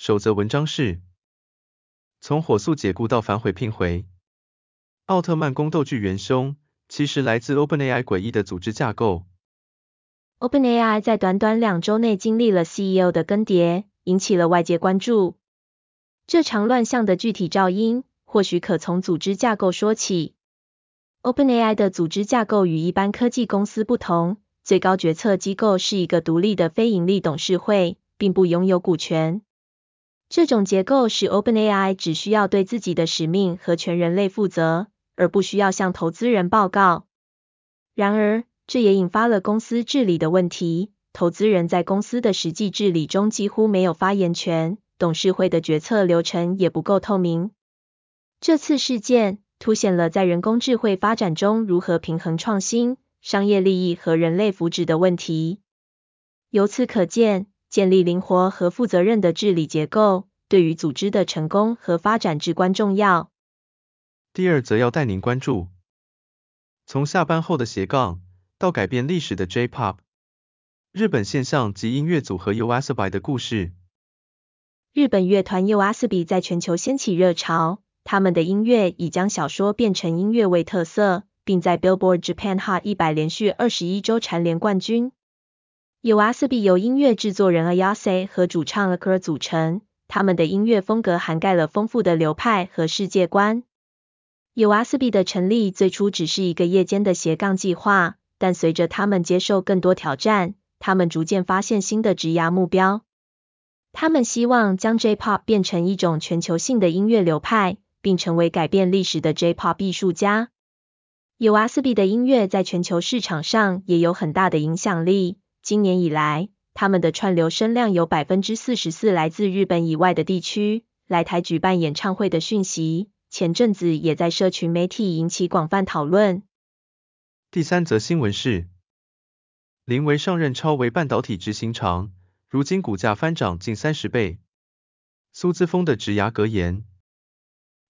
守则文章是：从火速解雇到反悔聘回，奥特曼宫斗剧元凶其实来自 OpenAI 诡异的组织架构。OpenAI 在短短两周内经历了 CEO 的更迭，引起了外界关注。这场乱象的具体肇因，或许可从组织架构说起。OpenAI 的组织架构与一般科技公司不同。最高决策机构是一个独立的非营利董事会，并不拥有股权。这种结构使 OpenAI 只需要对自己的使命和全人类负责，而不需要向投资人报告。然而，这也引发了公司治理的问题。投资人在公司的实际治理中几乎没有发言权，董事会的决策流程也不够透明。这次事件凸显了在人工智慧发展中如何平衡创新。商业利益和人类福祉的问题。由此可见，建立灵活和负责任的治理结构，对于组织的成功和发展至关重要。第二则要带您关注，从下班后的斜杠到改变历史的 J-Pop，日本现象及音乐组合 YOASOBI 的故事。日本乐团 YOASOBI 在全球掀起热潮，他们的音乐已将小说变成音乐为特色。并在 Billboard Japan Hot 100连续二十一周蝉联冠军。YOASOBI 由音乐制作人 Ayase 和主唱 Akira 组成，他们的音乐风格涵盖了丰富的流派和世界观。YOASOBI 的成立最初只是一个夜间的斜杠计划，但随着他们接受更多挑战，他们逐渐发现新的职涯目标。他们希望将 J-Pop 变成一种全球性的音乐流派，并成为改变历史的 J-Pop 艺术家。YOASOBI 的音乐在全球市场上也有很大的影响力。今年以来，他们的串流声量有百分之四十四来自日本以外的地区。来台举办演唱会的讯息，前阵子也在社群媒体引起广泛讨论。第三则新闻是，林维上任超微半导体执行长，如今股价翻涨近三十倍。苏姿丰的职涯格言。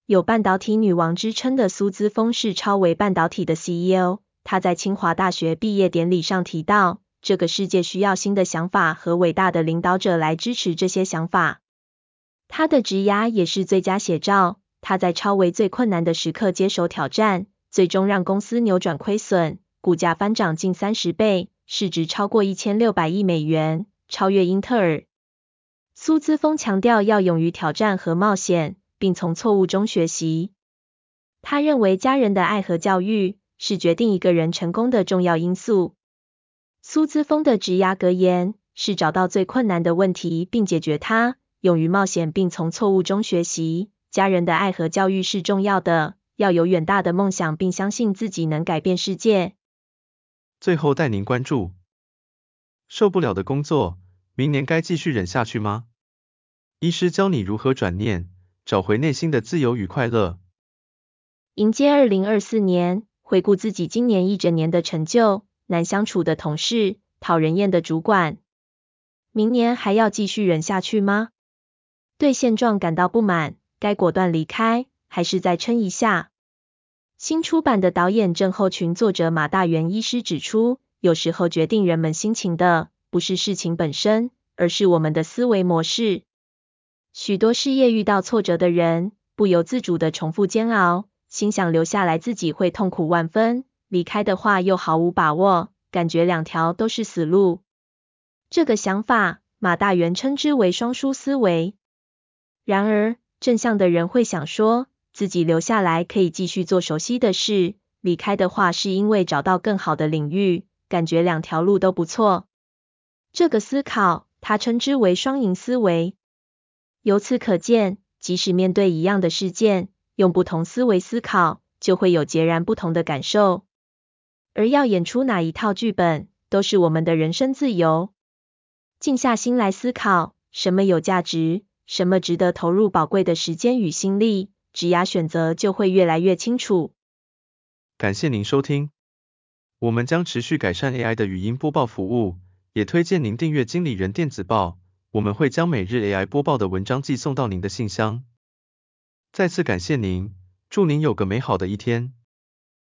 有半导体女王之称的苏姿丰是超微半导体的 CEO。她在清华大学毕业典礼上提到，这个世界需要新的想法和伟大的领导者来支持这些想法。他的职涯也是最佳写照。他在超微最困难的时刻接手挑战，最终让公司扭转亏损，股价翻涨近三十倍，市值超过一千六百亿美元，超越英特尔。苏姿丰强调要勇于挑战和冒险。并从错误中学习。他认为家人的爱和教育是决定一个人成功的重要因素。苏姿丰的职涯格言是找到最困难的问题并解决它，勇于冒险并从错误中学习。家人的爱和教育是重要的，要有远大的梦想并相信自己能改变世界。最后带您关注，受不了的工作，明年该继续忍下去吗？医师教你如何转念。找回内心的自由与快乐，迎接二零二四年，回顾自己今年一整年的成就，难相处的同事，讨人厌的主管，明年还要继续忍下去吗？对现状感到不满，该果断离开，还是再撑一下？新出版的导演症候群作者马大元医师指出，有时候决定人们心情的，不是事情本身，而是我们的思维模式。许多事业遇到挫折的人，不由自主地重复煎熬，心想留下来自己会痛苦万分，离开的话又毫无把握，感觉两条都是死路。这个想法，马大元称之为双输思维。然而，正向的人会想说，自己留下来可以继续做熟悉的事，离开的话是因为找到更好的领域，感觉两条路都不错。这个思考，他称之为双赢思维。由此可见，即使面对一样的事件，用不同思维思考，就会有截然不同的感受。而要演出哪一套剧本，都是我们的人生自由。静下心来思考，什么有价值，什么值得投入宝贵的时间与心力，职涯选择就会越来越清楚。感谢您收听，我们将持续改善 AI 的语音播报服务，也推荐您订阅经理人电子报，我们会将每日 AI 播报的文章寄送到您的信箱。再次感谢您，祝您有个美好的一天。